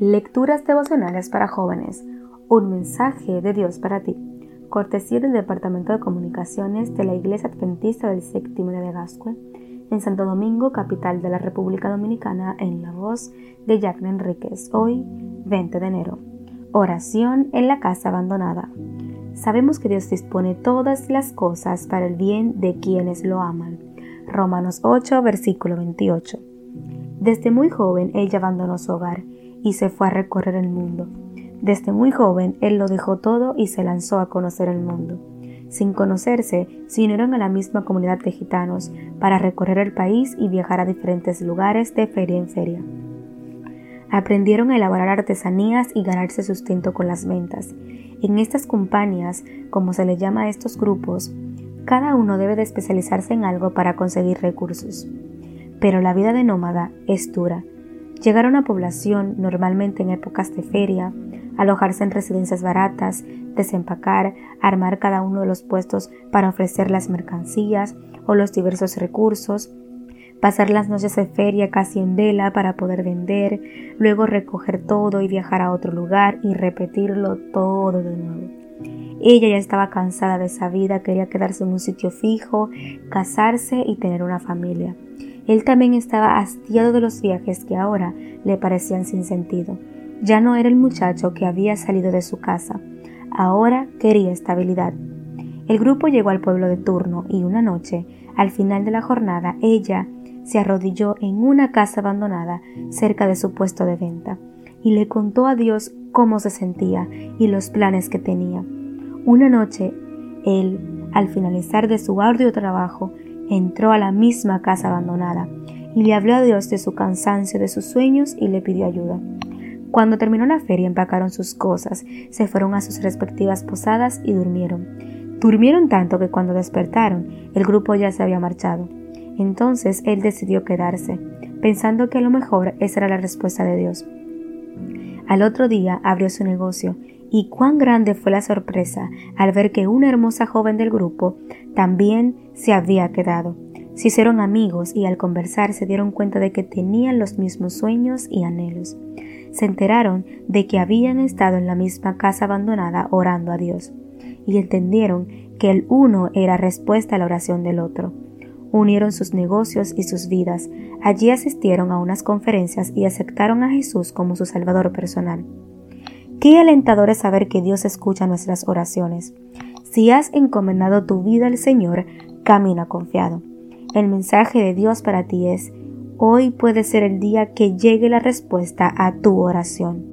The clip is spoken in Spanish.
Lecturas devocionales para jóvenes. Un mensaje de Dios para ti. Cortesía del Departamento de Comunicaciones de la Iglesia Adventista del Séptimo de Gascue, en Santo Domingo, capital de la República Dominicana, en la voz de Jacqueline Enríquez. Hoy, 20 de enero. Oración en la casa abandonada. Sabemos que Dios dispone todas las cosas para el bien de quienes lo aman. Romanos 8, versículo 28. Desde muy joven ella abandonó su hogar y se fue a recorrer el mundo. Desde muy joven él lo dejó todo y se lanzó a conocer el mundo. Sin conocerse, se unieron a la misma comunidad de gitanos para recorrer el país y viajar a diferentes lugares de feria en feria. Aprendieron a elaborar artesanías y ganarse sustento con las ventas. En estas compañías, como se le llama a estos grupos, cada uno debe de especializarse en algo para conseguir recursos. Pero la vida de nómada es dura Llegar a una población, normalmente en épocas de feria, alojarse en residencias baratas, desempacar, armar cada uno de los puestos para ofrecer las mercancías o los diversos recursos, pasar las noches de feria casi en vela para poder vender, luego recoger todo y viajar a otro lugar y repetirlo todo de nuevo. Ella ya estaba cansada de esa vida, quería quedarse en un sitio fijo, casarse y tener una familia. Él también estaba hastiado de los viajes que ahora le parecían sin sentido. Ya no era el muchacho que había salido de su casa, ahora quería estabilidad. El grupo llegó al pueblo de turno y una noche, al final de la jornada, ella se arrodilló en una casa abandonada cerca de su puesto de venta y le contó a Dios cómo se sentía y los planes que tenía. Una noche, él, al finalizar de su arduo trabajo, entró a la misma casa abandonada y le habló a Dios de su cansancio, de sus sueños y le pidió ayuda. Cuando terminó la feria empacaron sus cosas, se fueron a sus respectivas posadas y durmieron. Durmieron tanto que cuando despertaron el grupo ya se había marchado. Entonces él decidió quedarse, pensando que a lo mejor esa era la respuesta de Dios. Al otro día abrió su negocio y cuán grande fue la sorpresa al ver que una hermosa joven del grupo también se había quedado. Se hicieron amigos y al conversar se dieron cuenta de que tenían los mismos sueños y anhelos. Se enteraron de que habían estado en la misma casa abandonada orando a Dios y entendieron que el uno era respuesta a la oración del otro. Unieron sus negocios y sus vidas. Allí asistieron a unas conferencias y aceptaron a Jesús como su Salvador personal. Qué alentador es saber que Dios escucha nuestras oraciones. Si has encomendado tu vida al Señor, camina confiado. El mensaje de Dios para ti es, hoy puede ser el día que llegue la respuesta a tu oración.